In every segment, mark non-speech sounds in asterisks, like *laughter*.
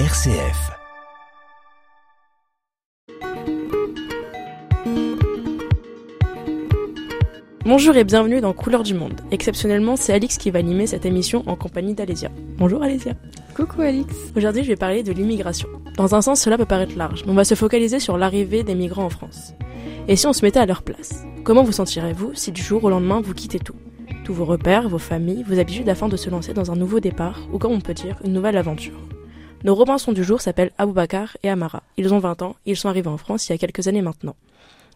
RCF. Bonjour et bienvenue dans Couleurs du Monde. Exceptionnellement, c'est Alix qui va animer cette émission en compagnie d'Alésia. Bonjour Alésia. Coucou Alix. Aujourd'hui, je vais parler de l'immigration. Dans un sens, cela peut paraître large, mais on va se focaliser sur l'arrivée des migrants en France. Et si on se mettait à leur place Comment vous sentirez-vous si du jour au lendemain vous quittez tout? Tous vos repères, vos familles, vos habitudes afin de se lancer dans un nouveau départ, ou comme on peut dire, une nouvelle aventure? Nos Robinsons du jour s'appellent Aboubacar et Amara. Ils ont 20 ans, ils sont arrivés en France il y a quelques années maintenant.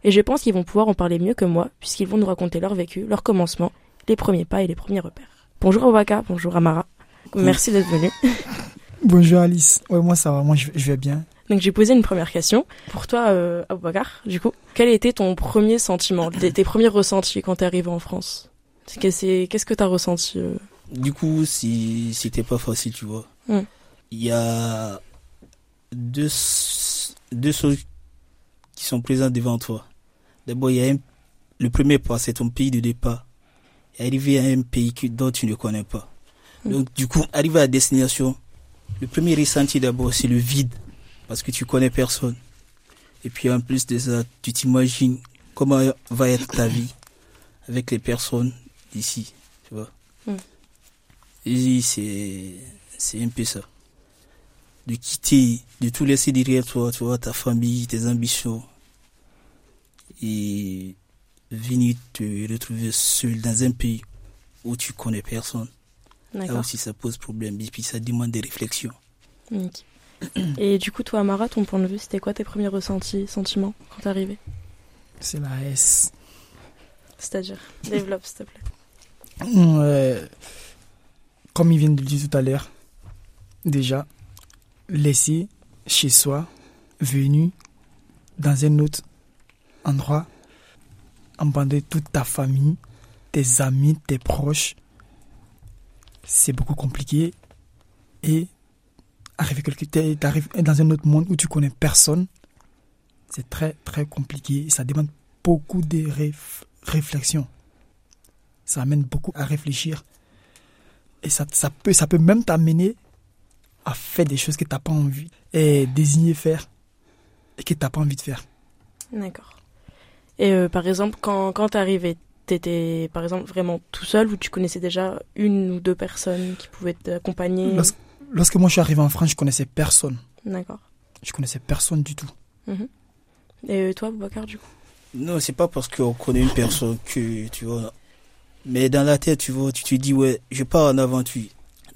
Et je pense qu'ils vont pouvoir en parler mieux que moi, puisqu'ils vont nous raconter leur vécu, leur commencement, les premiers pas et les premiers repères. Bonjour Aboubacar, bonjour Amara. Merci d'être venu. *laughs* Bonjour Alice. Ouais, moi ça va, moi je, vais bien. Donc j'ai posé une première question. Pour toi, euh, Aboubacar, du coup, quel était ton premier sentiment, tes, premiers ressentis quand t'es arrivé en France? Qu'est-ce que t'as ressenti euh? Du coup, si c'était pas facile, tu vois. Mm. Il y a deux, deux choses qui sont présentes devant toi. D'abord, il y a un- le premier pas, c'est ton pays de départ. Et arriver à un pays que, dont tu ne connais pas. Mm. Donc, du coup, arriver à destination, le premier ressenti d'abord, c'est le vide. Parce que tu connais personne. Et puis, en plus de ça, tu t'imagines comment va être ta vie avec les personnes d'ici, tu vois. Et c'est, c'est un peu ça. De quitter, de tout laisser derrière toi, tu vois, ta famille, tes ambitions. Et venir te retrouver seul dans un pays où tu connais personne. Là aussi, ça pose problème. Et puis, ça demande des réflexions. Et du coup, toi, Amara, ton point de vue, c'était quoi tes premiers ressentis, sentiments quand t'es arrivé C'est la S. C'est-à-dire Développe, s'il te plaît. Euh, comme il vient de le dire tout à l'heure, déjà, laisser chez soi, venu dans un autre endroit, abandonner toute ta famille, tes amis, tes proches, c'est beaucoup compliqué. Et arriver quelque dans un autre monde où tu connais personne, c'est très très compliqué. Ça demande beaucoup de réf- réflexion. Ça amène beaucoup à réfléchir. Et ça peut même t'amener à faire des choses que tu n'as pas envie et désigner faire et que tu n'as pas envie de faire. D'accord. Et euh, par exemple, quand, quand t'es arrivé, t'étais par exemple vraiment tout seul ou tu connaissais déjà une ou deux personnes qui pouvaient t'accompagner? Lorsque, lorsque moi je suis arrivé en France, je connaissais personne. D'accord. Je connaissais personne du tout. Et euh, toi, Boubacar, du coup? Non, c'est pas parce qu'on connaît une personne que, tu vois. Mais dans la tête, tu vois, tu te dis, ouais, je pars en aventure.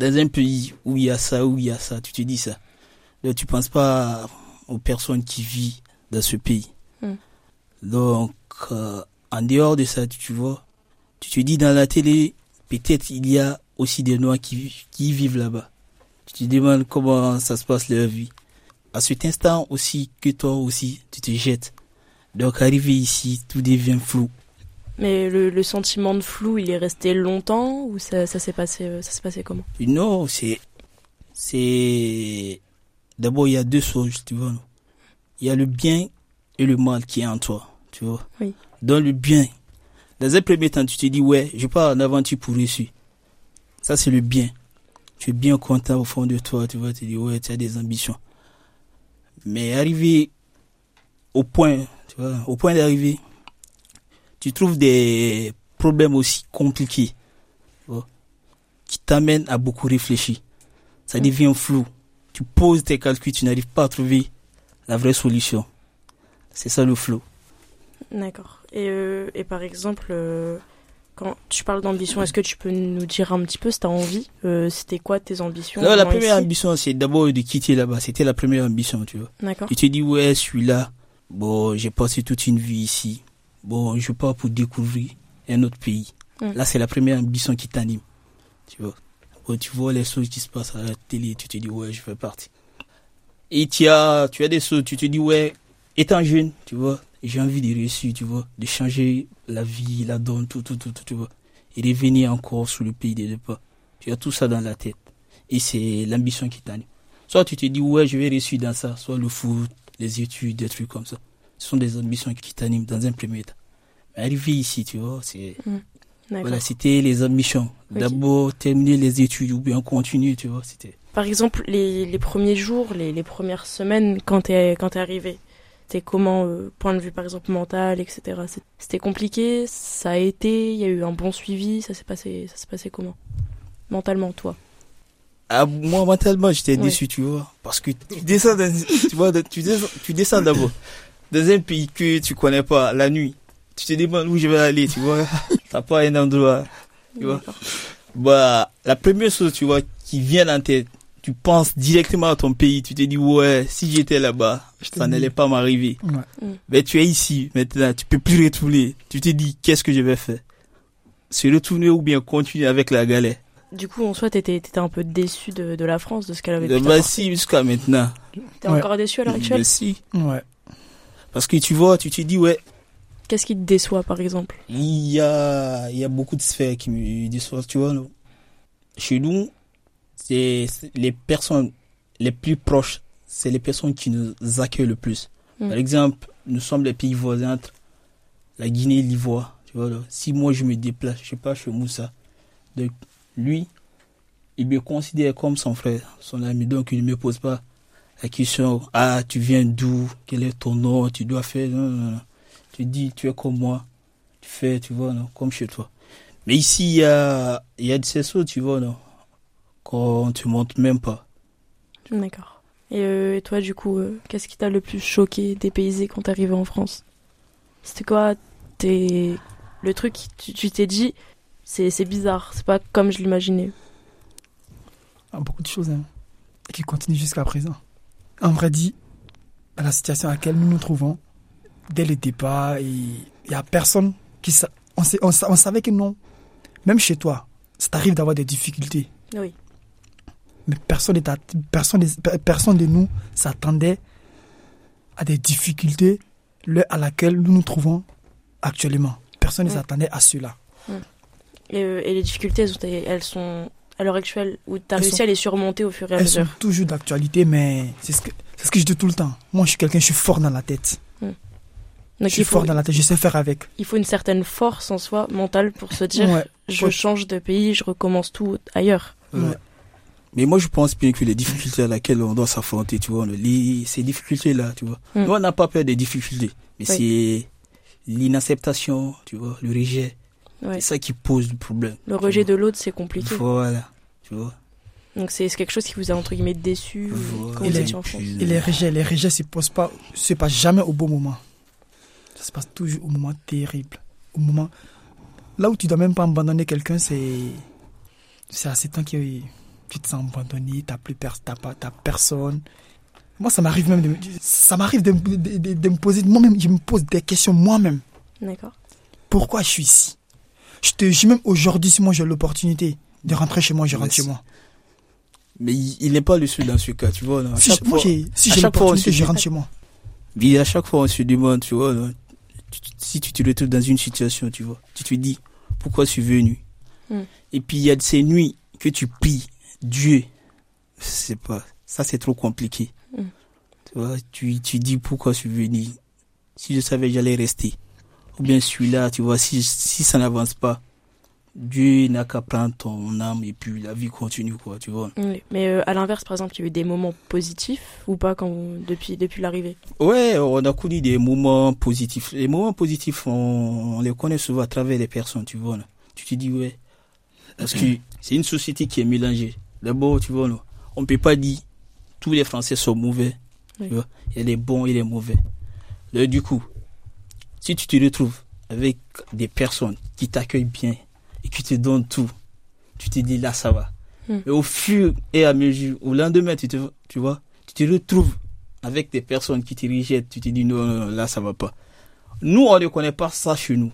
Dans un pays où il y a ça, où il y a ça, tu te dis ça. Donc, tu penses pas aux personnes qui vivent dans ce pays. Mm. Donc, euh, en dehors de ça, tu, vois, tu te dis dans la télé, peut-être il y a aussi des Noirs qui, qui vivent là-bas. Tu te demandes comment ça se passe leur vie. À cet instant aussi, que toi aussi, tu te jettes. Donc, arrivé ici, tout devient flou. Mais le, le sentiment de flou, il est resté longtemps ou ça, ça s'est passé, euh, ça s'est passé comment? Non, c'est, c'est, d'abord, il y a deux choses, tu vois. Il y a le bien et le mal qui est en toi, tu vois? Oui. Dans le bien, dans un premier temps, tu te dis, ouais, je pars en aventure pour réussir. Ça, c'est le bien. Tu es bien content au fond de toi, tu vois, tu dis, ouais, tu as des ambitions. Mais arrivé au point, tu vois, au point d'arriver, tu trouves des problèmes aussi compliqués, tu qui t'amènent à beaucoup réfléchir. Ça Mm. devient flou. Tu poses tes calculs, tu n'arrives pas à trouver la vraie solution. C'est ça le flou. D'accord. Et, euh, et par exemple, euh, quand tu parles d'ambition, est-ce que tu peux nous dire un petit peu si t'as envie euh, C'était quoi tes ambitions Non, la première ambition, c'est d'abord de quitter là-bas. C'était la première ambition, tu vois. D'accord. Tu te dis, ouais, celui-là, bon, j'ai passé toute une vie ici. Bon, je pars pour découvrir un autre pays. Mm. Là, c'est la première ambition qui t'anime. Tu vois. Bon, tu vois les choses qui se passent à la télé, tu te dis, ouais, je fais partie. Et tu as, tu as des choses, tu te dis, ouais, étant jeune, tu vois, j'ai envie de réussir, tu vois, de changer la vie, la donne, tout, tout, tout, tout, tu vois. Et revenir encore sur le pays des départ. Tu as tout ça dans la tête. Et c'est l'ambition qui t'anime. Soit tu te dis, ouais, je vais réussir dans ça, soit le foot, les études, des trucs comme ça. Ce sont des ambitions qui t'animent dans un premier temps. Mais arriver ici, tu vois, c'est, D'accord. voilà, c'était les ambitions. D'abord, terminer les études ou bien continuer, tu vois, c'était. Par exemple, les, les premiers jours, les, les premières semaines, quand t'es quand t'es arrivé, c'était comment, euh, point de vue par exemple mental, etc. C'était compliqué, ça a été, il y a eu un bon suivi, ça s'est passé, ça s'est passé comment? Mentalement, toi Ah, moi, mentalement, j'étais Ouais. déçu, tu vois. Parce que tu descends, *laughs* tu vois, de- tu descends, tu descends d'abord dans un pays que tu connais pas la nuit. Tu te demandes où je vais aller, tu vois. *laughs* T'as pas un endroit. Tu vois. Bah, la première chose, tu vois, qui vient en tête, tu penses directement à ton pays. Tu te dis, ouais, si j'étais là-bas, ça n'allait pas m'arriver. Ouais. Mais tu es ici, maintenant, tu peux plus retourner. Tu te dis, qu'est-ce que je vais faire? Se retourner ou bien continuer avec la galère. Du coup, en soi, t'étais étais un peu déçu de, de la France, de ce qu'elle avait pu Bah, t'apporter. si, jusqu'à maintenant. T'es Ouais. encore déçu à l'heure actuelle? Mais si. Ouais. Parce que tu vois, tu te dis, ouais, Qu'est-ce qui te déçoit, par exemple? Il y a, il y a beaucoup de sphères qui me déçoivent, tu vois. Chez nous, c'est les personnes les plus proches, c'est les personnes qui nous accueillent le plus. Mm. Par exemple, nous sommes les pays voisins entre la Guinée et l'Ivoire. Tu vois, là. si moi je me déplace, je sais pas, chez Moussa, donc lui, il me considère comme son frère, son ami, donc il ne me pose pas la question, ah, tu viens d'où, quel est ton nom, tu dois faire, non, non, non. Tu dis, tu es comme moi, tu fais, tu vois, non, comme chez toi. Mais ici, il y a, il y a de ces choses, tu vois, non, qu'on te montre même pas. D'accord. Et, euh, et toi, du coup, euh, qu'est-ce qui t'a le plus choqué, dépaysé quand t'es arrivé en France? C'était quoi t'es... Le truc, tu tu t'es dit, c'est c'est bizarre, c'est pas comme je l'imaginais? Ah, beaucoup de choses hein, qui continuent jusqu'à présent. En vrai dit, à la situation à laquelle nous nous trouvons, dès le départ, il n'y a personne qui... sa- On, sait- on sa- on savait que non. Même chez toi, ça t'arrive d'avoir des difficultés. Oui. Mais personne, à- personne, personne de nous s'attendait à des difficultés à laquelle nous nous trouvons actuellement. Personne ne s'attendait à cela. Et, euh, et les difficultés, elles sont à l'heure actuelle, où t'as Elles réussi sont- à les surmonter au fur et à Elles sont mesure. toujours d'actualité, mais c'est ce, que, c'est ce que je dis tout le temps. Moi, je suis quelqu'un, je suis fort dans la tête. Donc je suis faut, fort dans la tête, je sais faire avec. il faut une certaine force en soi, mentale, pour se dire, Ouais. je faut- change de pays, je recommence tout ailleurs. Ouais. Mais moi, je pense bien que les difficultés à laquelle on doit s'affronter, tu vois, les, ces difficultés-là, tu vois. Mm. Nous, on n'a pas peur des difficultés. Mais Oui. c'est l'inacceptation, tu vois, le rejet. Ouais. C'est ça qui pose le problème. Le rejet vois. de l'autre, c'est compliqué. Voilà, tu vois. Donc c'est quelque chose qui vous a entre guillemets déçu Voilà. quand Il vous est- étiez en France. Et les rejets, les rejets se posent pas, se passent jamais au bon moment. Ça se passe toujours au moment terrible. Au moment, là où tu dois même pas abandonner quelqu'un, c'est, c'est à ce temps que tu te sens abandonné, t'as plus pers- t'as pas, t'as personne. Moi, ça m'arrive même de, ça m'arrive de, de- de- de me poser, moi-même, je me pose des questions moi-même. D'accord. Pourquoi je suis ici? Je te, je- même aujourd'hui, si moi j'ai l'opportunité de rentrer chez moi, je rentre chez moi. Mais il il n'est pas le seul dans ce cas, tu vois. non? À Si, chaque moi, fois- si j'ai l'opportunité, je rentre chez moi. Mais à chaque fois, on se demande, tu vois, tu- si tu te retrouves dans une situation, tu vois, tu te dis, pourquoi je suis venu? Mm. Et puis, il y a de ces nuits que tu pries Dieu. C'est pas, ça c'est trop compliqué. Mm. Tu vois, tu, tu dis pourquoi je suis venu? Si je savais, j'allais rester. Ou bien celui-là, tu vois, si, si ça n'avance pas, Dieu n'a qu'à prendre ton âme et puis la vie continue, quoi, tu vois. Oui. Mais euh, à l'inverse, par exemple, il y a eu des moments positifs ou pas quand vous- depuis depuis l'arrivée? Ouais, on a connu des moments positifs. Les moments positifs, on, on les connaît souvent à travers les personnes, tu vois. là. Tu te dis, ouais. Parce que *clears throat* c'est une société qui est mélangée. D'abord, tu vois, là, on ne peut pas dire tous les Français sont mauvais. Oui. Tu vois? Il y a les bons et les mauvais. Là, du coup, si tu te retrouves avec des personnes qui t'accueillent bien et qui te donnent tout, tu te dis, là, ça va. Hmm. Et au fur et à mesure, au lendemain, tu, te, tu vois, tu te retrouves avec des personnes qui te rejettent, tu te dis non, non, non, là ça va pas. Nous, on ne connaît pas ça chez nous.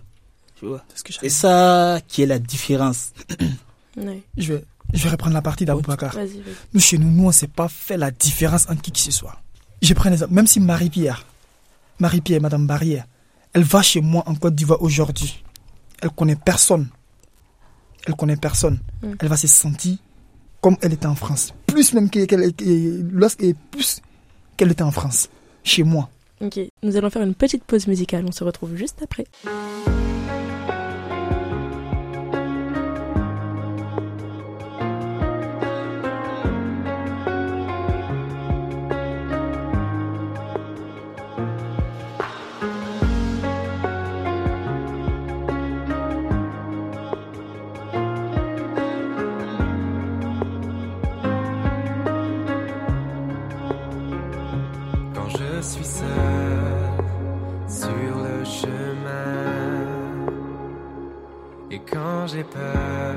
Tu vois? C'est ce que Et ça qui est la différence. *coughs* Oui. Je vais, je vais reprendre la partie d'Aboubacar. Nous, chez nous, nous, on ne sait pas faire la différence entre qui que ce soit. Je prends l'exemple. Même si Marie-Pierre, Marie-Pierre, Madame Barrière, elle va chez moi en Côte d'Ivoire aujourd'hui. Elle connaît personne. Elle connaît personne. Mm. Elle va se sentir comme elle était en France. Plus même qu'elle, plus qu'elle était en France. Chez moi. Ok. Nous allons faire une petite pause musicale. On se retrouve juste après. Je suis seul sur le chemin et quand j'ai peur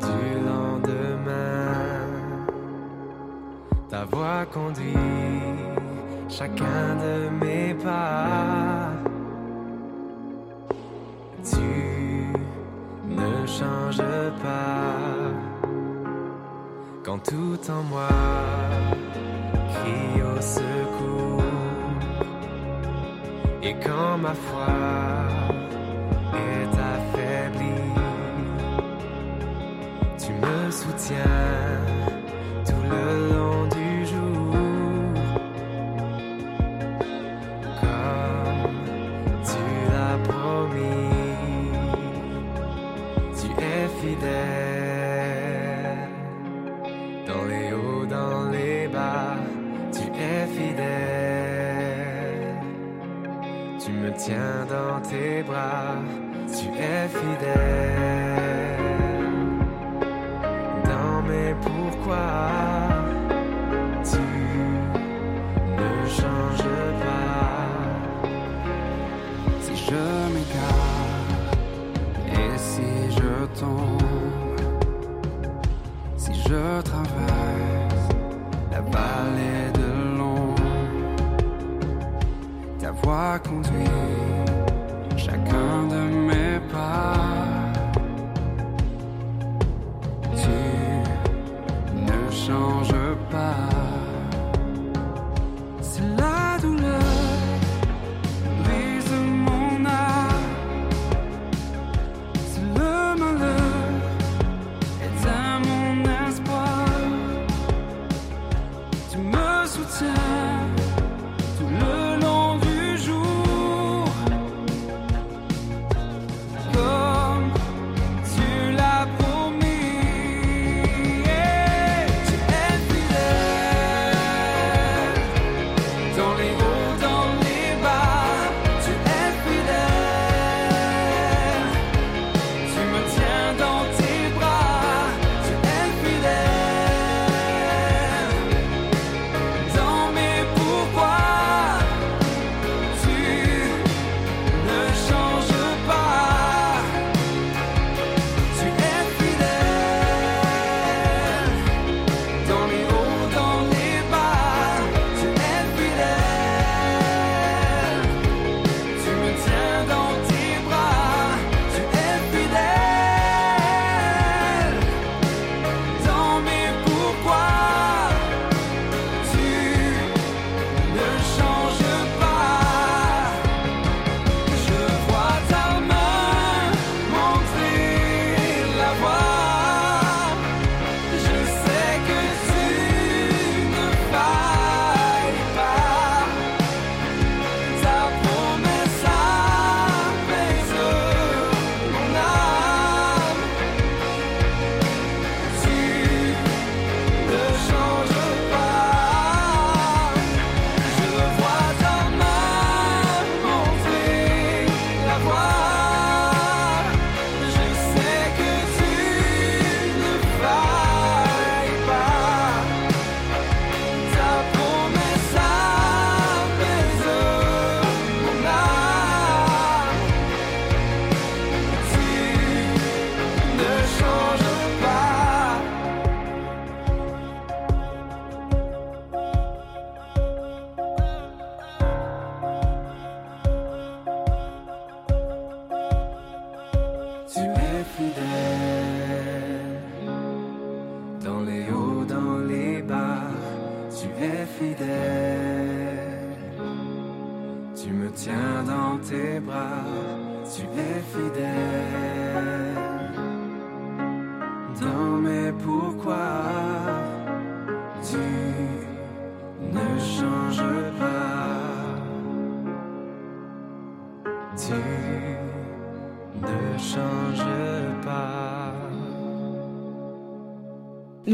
du lendemain, ta voix conduit chacun de mes pas. Tu ne changes pas quand tout en moi et quand ma foi est affaiblie, tu me soutiens tes bras,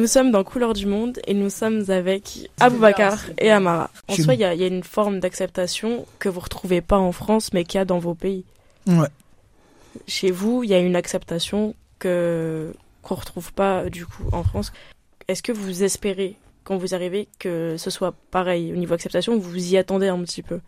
sommes dans Couleur du Monde et nous sommes avec Aboubakar et Amara. En soi, nous. il y, a- il y a une forme d'acceptation que vous retrouvez pas en France, mais qu'il y a dans vos pays. Ouais. Chez vous, il y a une acceptation que qu'on retrouve pas du coup en France. Est-ce que vous espérez quand vous arrivez que ce soit pareil au niveau acceptation, vous vous y attendez un petit peu?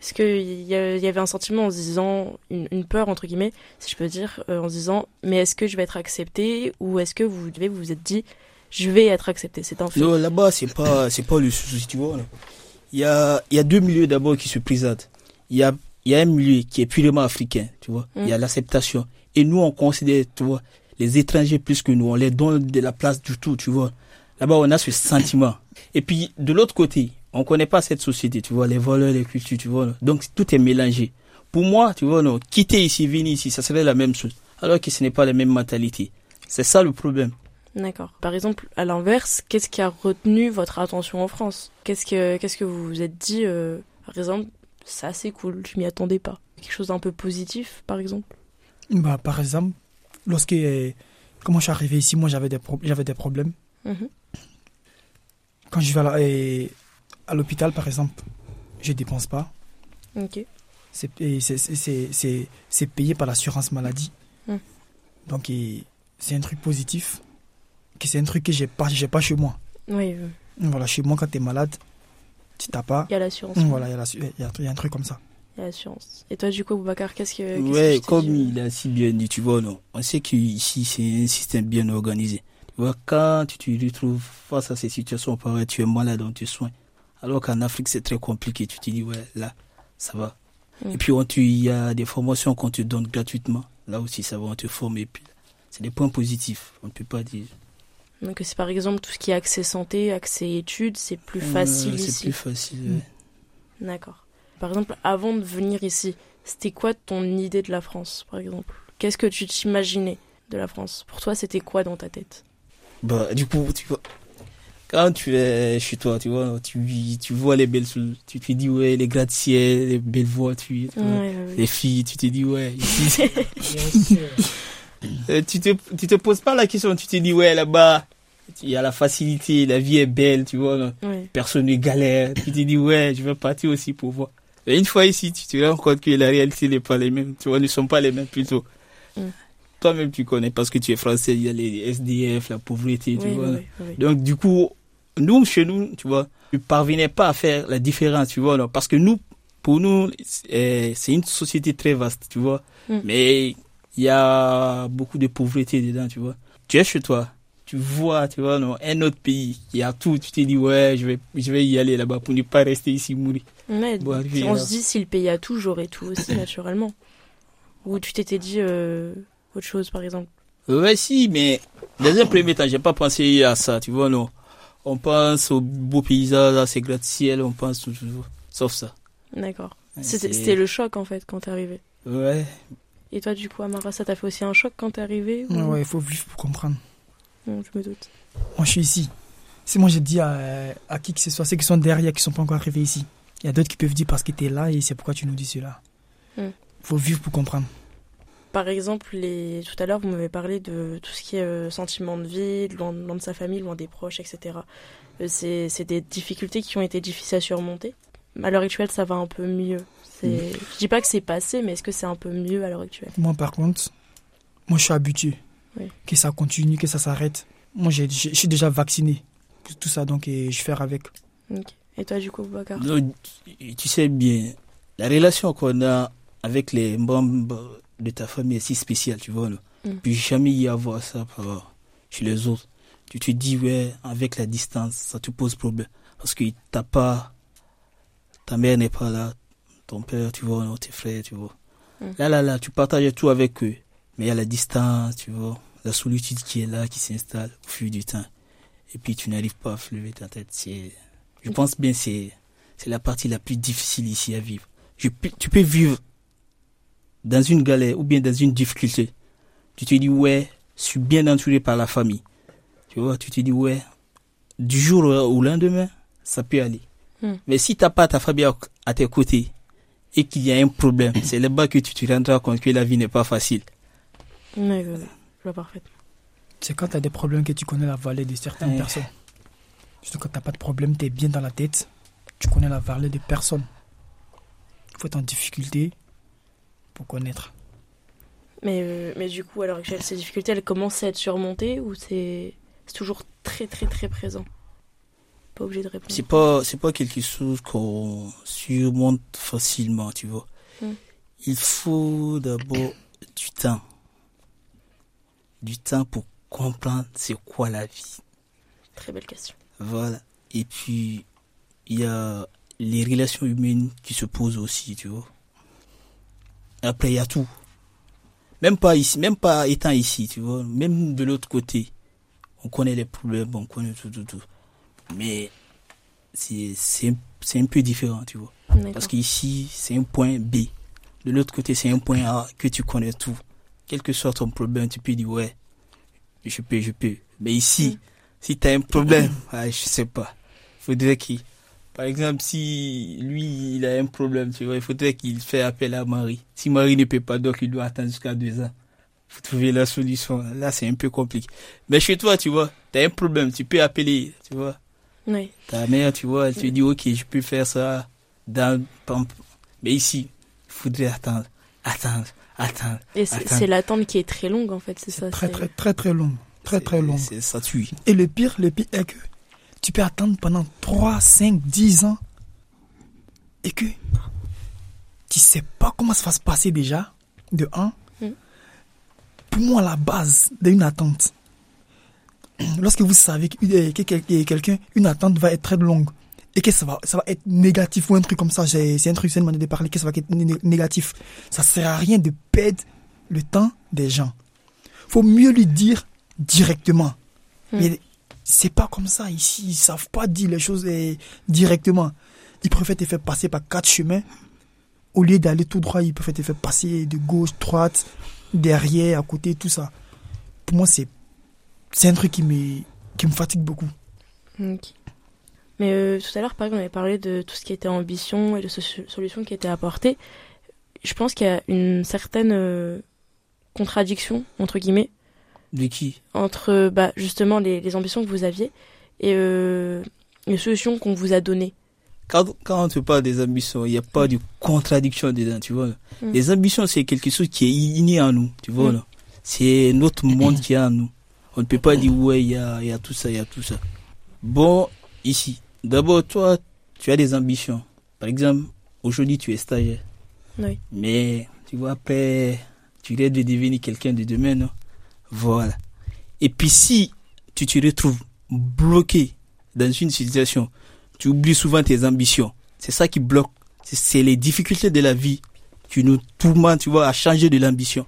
Est-ce qu'il y, a- y avait un sentiment en se disant, une, une peur entre guillemets, si je peux dire, euh, en se disant, mais est-ce que je vais être accepté ou est-ce que vous devez vous vous êtes dit, je vais être accepté, c'est un fait. Non, là-bas, c'est pas, c'est pas le souci, tu vois. Il y a, il y a deux milieux d'abord qui se présentent. Il y a, il y a un milieu qui est purement africain, tu vois. Il y a l'acceptation. Et nous, on considère, tu vois, les étrangers plus que nous. On les donne de la place du tout, tu vois. Là-bas, on a ce sentiment. Et puis, de l'autre côté, on connaît pas cette société, tu vois, les valeurs, les cultures, tu vois. Donc, tout est mélangé. Pour moi, tu vois, non, quitter ici, venir ici, ça serait la même chose. Alors que ce n'est pas la même mentalité. C'est ça le problème. D'accord. Par exemple, à l'inverse, qu'est-ce qui a retenu votre attention en France? Qu'est-ce que qu'est-ce que vous vous êtes dit euh, Par exemple, ça c'est cool, je m'y attendais pas. Quelque chose d'un peu positif, par exemple? Bah, par exemple, lorsque comment je suis arrivé ici, moi j'avais des, pro- j'avais des problèmes. Mhm. Quand je vais à la- euh, à l'hôpital, par exemple, je dépense pas. Ok. C'est et c'est- c'est- c'est- c'est- c'est payé par l'assurance maladie. Hmm. Donc et c'est un truc positif. Que c'est un truc que j'ai pas, j'ai pas chez moi. Oui, Voilà, chez moi quand tu es malade, tu t'as pas. il y a l'assurance. Voilà, il y, a la- il y a- il y a un truc comme ça. Il y a l'assurance. Et toi, du coup, Boubacar, qu'est-ce que. qu'est-ce que Ouais, t'es comme il a si bien dit, tu vois, non. On sait qu'ici, c'est un système bien organisé. Tu vois, quand tu te retrouves face à ces situations tu es malade, on te soigne. Alors qu'en Afrique, c'est très compliqué. Tu te dis, ouais, là, ça va. Mm. Et puis, il y a des formations qu'on te donne gratuitement. Là aussi, ça va, on te forme. Et puis, c'est des points positifs. On ne peut pas dire. Donc, c'est par exemple tout ce qui est accès santé, accès études, c'est plus facile Euh, ici. C'est plus facile. Mm. ouais. D'accord. Par exemple, avant de venir ici, c'était quoi ton idée de la France, par exemple? Qu'est-ce que tu t'imaginais de la France? Pour toi, c'était quoi dans ta tête? Bah, du coup, tu vois, quand tu es chez toi, tu vois, tu, tu vois les belles tu te dis, ouais, les gratte-ciel, les belles voitures, tu vois, Ouais, ouais, ouais. les filles, tu te dis, ouais, *laughs* ici, *laughs* Euh, tu, te, tu te poses pas la question, tu te dis, ouais, là-bas, il y a la facilité, la vie est belle, tu vois, Ouais. personne ne galère, tu te dis, ouais, je vais partir aussi pour voir. Et une fois ici, tu te rends compte que la réalité n'est pas les mêmes, tu vois, ne sont pas les mêmes plutôt. Mm. Toi-même, tu connais parce que tu es français, il y a les SDF, la pauvreté, tu Oui, vois. oui, oui, oui. Donc, du coup, nous, chez nous, tu vois, ne parvenaient pas à faire la différence, tu vois, non, parce que nous, pour nous, c'est c'est une société très vaste, tu vois, Mm. mais il y a beaucoup de pauvreté dedans, tu vois. Tu es chez toi, tu vois, tu vois, non, un autre pays qui a tout, tu te dis, ouais, je vais, je vais y aller là-bas pour ne pas rester ici mourir. Bon, arrivé, on là. se dit, si le pays a tout, j'aurais tout aussi, *coughs* naturellement. Ou tu t'étais dit euh, autre chose, par exemple Ouais, si, mais dans un premier temps, j'ai pas pensé à ça, tu vois, non. On pense aux beaux paysages, à ces gratte-ciel, on pense toujours, sauf ça. D'accord. C'était le choc, en fait, quand t'es arrivé. Ouais, Et toi, du coup, Amara, ça t'a fait aussi un choc quand t'es arrivé ou- Ouais, il faut vivre pour comprendre. Je me doute. Moi, je suis ici. Si moi, j'ai dit à, à qui que ce soit, ceux qui sont derrière, qui sont pas encore arrivés ici, il y a d'autres qui peuvent dire parce que tu es là et c'est pourquoi tu nous dis cela. Il Hmm. faut vivre pour comprendre. Par exemple, les... tout à l'heure, vous m'avez parlé de tout ce qui est euh, sentiment de vide, loin, loin de sa famille, loin des proches, etc. Euh, c'est des difficultés qui ont été difficiles à surmonter. À l'heure actuelle, ça va un peu mieux. C'est- Je dis pas que c'est passé, mais est-ce que c'est un peu mieux à l'heure actuelle? Moi, par contre, moi, je suis habitué. Oui. Que ça continue, que ça s'arrête. Moi, je suis déjà vacciné. pour Tout ça, donc, et je fais avec. Ok. Et toi, du coup, Non, tu sais bien, la relation qu'on a avec les membres de ta famille est si spéciale, tu vois. Là. Mm. Puis jamais y avoir ça par, chez les autres. Tu te dis, ouais, avec la distance, ça te pose problème. Parce que t'as pas, ta mère n'est pas là, ton père, tu vois, non, tes frères, tu vois. Mm. Là, là, là, tu partages tout avec eux. Mais il y a la distance, tu vois, la solitude qui est là, qui s'installe au fil du temps. Et puis tu n'arrives pas à lever ta tête. C'est, je Mm. pense bien c'est c'est la partie la plus difficile ici à vivre. Je tu peux vivre dans une galère ou bien dans une difficulté. Tu te dis, ouais, je suis bien entouré par la famille. Tu vois, tu te dis, ouais, du jour au lendemain, ça peut aller. Hmm. Mais si tu n'as pas ta famille à, à tes côtés et qu'il y a un problème, c'est là-bas que tu te rendras compte que la vie n'est pas facile. Ouais, ouais. Je vois parfaitement. C'est quand tu as des problèmes que tu connais la vallée de certaines Ouais. personnes. Surtout quand tu n'as pas de problème, tu es bien dans la tête, tu connais la vallée de personnes. Il faut être en difficulté pour connaître. Mais, euh, mais du coup, à l'heure actuelle, ces difficultés, elles commencent à être surmontées ou c'est c'est toujours très, très, très présent? Pas obligé de répondre. c'est pas c'est pas quelque chose qu'on surmonte facilement tu vois Mm. il faut d'abord du temps du temps pour comprendre c'est quoi la vie. Très belle question. voilà. Et puis il y a les relations humaines qui se posent aussi tu vois. Après il y a tout. Même pas ici même pas étant ici tu vois. Même de l'autre côté on connaît les problèmes on connaît tout tout tout. Mais c'est un peu différent tu vois. Parce qu'ici c'est un point B. De l'autre côté c'est un point A que tu connais tout quel que soit ton problème tu peux dire ouais je peux je peux. Mais ici Mm. si tu as un problème *coughs* ah, je sais pas. Faudrait qu'il par exemple si lui il a un problème tu vois il faudrait qu'il fasse appel à Marie. Si Marie ne peut pas donc il doit attendre jusqu'à deux ans faut trouver la solution. Là c'est un peu compliqué. Mais chez toi tu vois tu as un problème tu peux appeler tu vois. Oui. ta mère, tu vois, elle te dit, ok, je peux faire ça dans- mais ici, il faudrait attendre, attendre, Et c'est l'attente qui est très longue en fait, c'est ça. Très, très, très, très long. Très, très long. C'est, ça tue. Et le pire, le pire est que tu peux attendre pendant 3, 5, 10 ans et que tu sais pas comment ça va se passer déjà, de 1. Mm. Pour moi, la base d'une attente, *clears throat* lorsque vous savez que, euh, que quelqu'un, une attente va être très longue et que ça va, ça va être négatif ou un truc comme ça, c'est un truc, c'est manière de parler, que ça va être né- négatif, ça sert à rien de perdre le temps des gens. Faut mieux lui dire directement. Mm. Mais c'est pas comme ça ici. Ils savent pas dire les choses eh, directement. Ils préfèrent te faire passer par quatre chemins. Au lieu d'aller tout droit, ils préfèrent te faire passer de gauche, droite, derrière, à côté, tout ça. Pour moi, c'est, c'est un truc qui me, qui me fatigue beaucoup. Ok. Mais euh, tout à l'heure, par exemple, on avait parlé de tout ce qui était ambition et de so- solutions qui étaient apportées. Je pense qu'il y a une certaine euh, contradiction, entre guillemets, De qui? entre bah, justement les, les ambitions que vous aviez et euh, les solutions qu'on vous a données. quand, quand on te parle des ambitions, il n'y a pas de contradiction dedans, tu vois. Mm. Les ambitions, c'est quelque chose qui est inné en nous, tu vois. Mm. C'est notre monde qui est en nous. On ne peut pas dire, ouais, il y a, il y a tout ça, il y a tout ça. Bon, ici, d'abord, toi, tu as des ambitions. Par exemple, aujourd'hui, tu es stagiaire. Oui. Mais, tu vois, après, tu rêves de devenir quelqu'un de demain, non? Voilà. Et puis, si tu te retrouves bloqué dans une situation, tu oublies souvent tes ambitions. C'est ça qui bloque. C'est- les difficultés de la vie qui nous tourmentent, tu vois, à changer de l'ambition.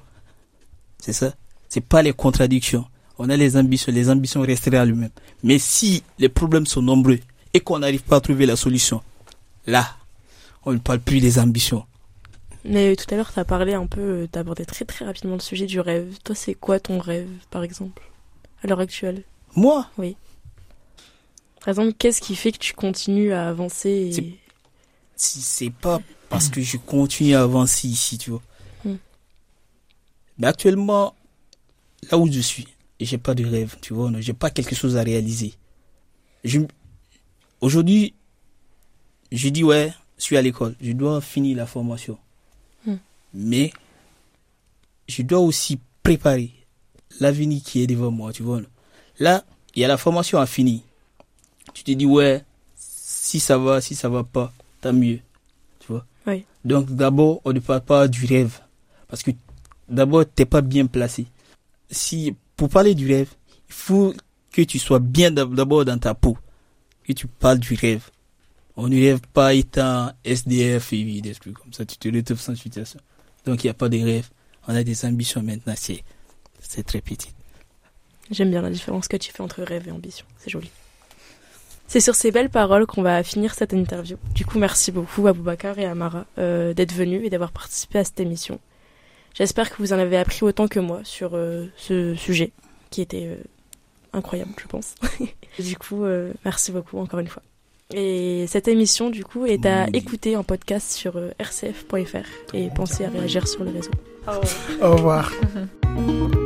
C'est ça. C'est pas les contradictions. On a les ambitions, les ambitions resteraient à lui-même. Mais si les problèmes sont nombreux et qu'on n'arrive pas à trouver la solution, là, on ne parle plus des ambitions. Mais tout à l'heure, tu as parlé un peu, tu as abordé très très rapidement le sujet du rêve. Toi, c'est quoi ton rêve, par exemple, à l'heure actuelle? Moi, Par exemple, qu'est-ce qui fait que tu continues à avancer et... Si c'est pas parce que je continue à avancer ici, tu vois. Mm. Mais actuellement, là où je suis, j'ai pas de rêve, tu vois, j'ai pas quelque chose à réaliser. Je, aujourd'hui, je dis ouais, je suis à l'école, je dois finir la formation. Mm. Mais, je dois aussi préparer l'avenir qui est devant moi, tu vois. Là, il y a la formation à finir. Tu te dis ouais, si ça va, si ça va pas, tant mieux. Tu vois Oui. Donc d'abord, on ne parle pas du rêve. Parce que d'abord, t'es pas bien placé. Si, pour parler du rêve, il faut que tu sois bien d'ab- d'abord dans ta peau. Que tu parles du rêve. On ne rêve pas étant SDF et des trucs comme ça. Tu te retrouves sans situation. Donc il n'y a pas de rêve. On a des ambitions maintenant. C'est, c'est très petit. J'aime bien la différence que tu fais entre rêve et ambition. C'est joli. C'est sur ces belles paroles qu'on va finir cette interview. Du coup, merci beaucoup à Boubacar et à Mara euh, d'être venus et d'avoir participé à cette émission. J'espère que vous en avez appris autant que moi sur euh, ce sujet qui était euh, incroyable, je pense. *laughs* du coup, euh, merci beaucoup encore une fois. Et cette émission, du coup, est à Oui. écouter en podcast sur euh, rcf.fr et pensez à réagir sur les réseaux. Au revoir. *laughs*